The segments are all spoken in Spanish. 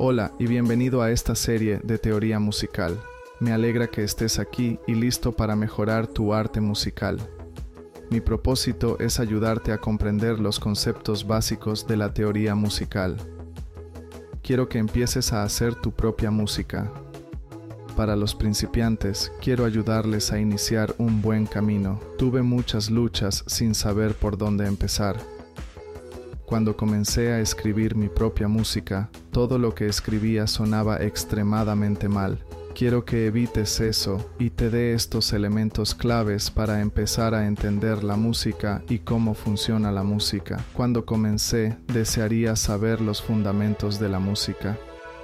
Hola y bienvenido a esta serie de teoría musical. Me alegra que estés aquí y listo para mejorar tu arte musical. Mi propósito es ayudarte a comprender los conceptos básicos de la teoría musical. Quiero que empieces a hacer tu propia música. Para los principiantes, quiero ayudarles a iniciar un buen camino. Tuve muchas luchas sin saber por dónde empezar cuando comencé a escribir mi propia música, todo lo que escribía sonaba extremadamente mal. Quiero que evites eso y te dé estos elementos claves para empezar a entender la música y cómo funciona la música. Cuando comencé, desearía saber los fundamentos de la música.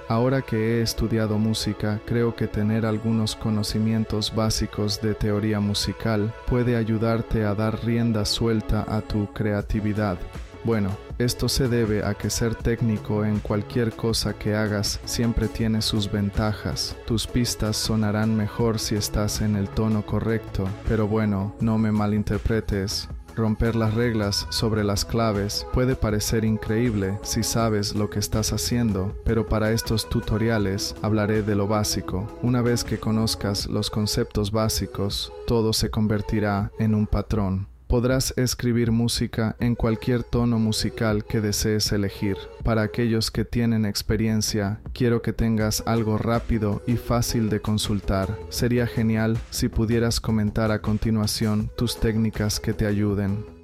Ahora que he estudiado música, creo que tener algunos conocimientos básicos de teoría musical puede ayudarte a dar rienda suelta a tu creatividad. Bueno, esto se debe a que ser técnico en cualquier cosa que hagas siempre tiene sus ventajas. Tus pistas sonarán mejor si estás en el tono correcto, pero bueno, no me malinterpretes. Romper las reglas sobre las claves puede parecer increíble si sabes lo que estás haciendo, pero para estos tutoriales hablaré de lo básico. Una vez que conozcas los conceptos básicos, todo se convertirá en un patrón. Podrás escribir música en cualquier tono musical que desees elegir. Para aquellos que tienen experiencia, quiero que tengas algo rápido y fácil de consultar. Sería genial si pudieras comentar a continuación tus técnicas que te ayuden.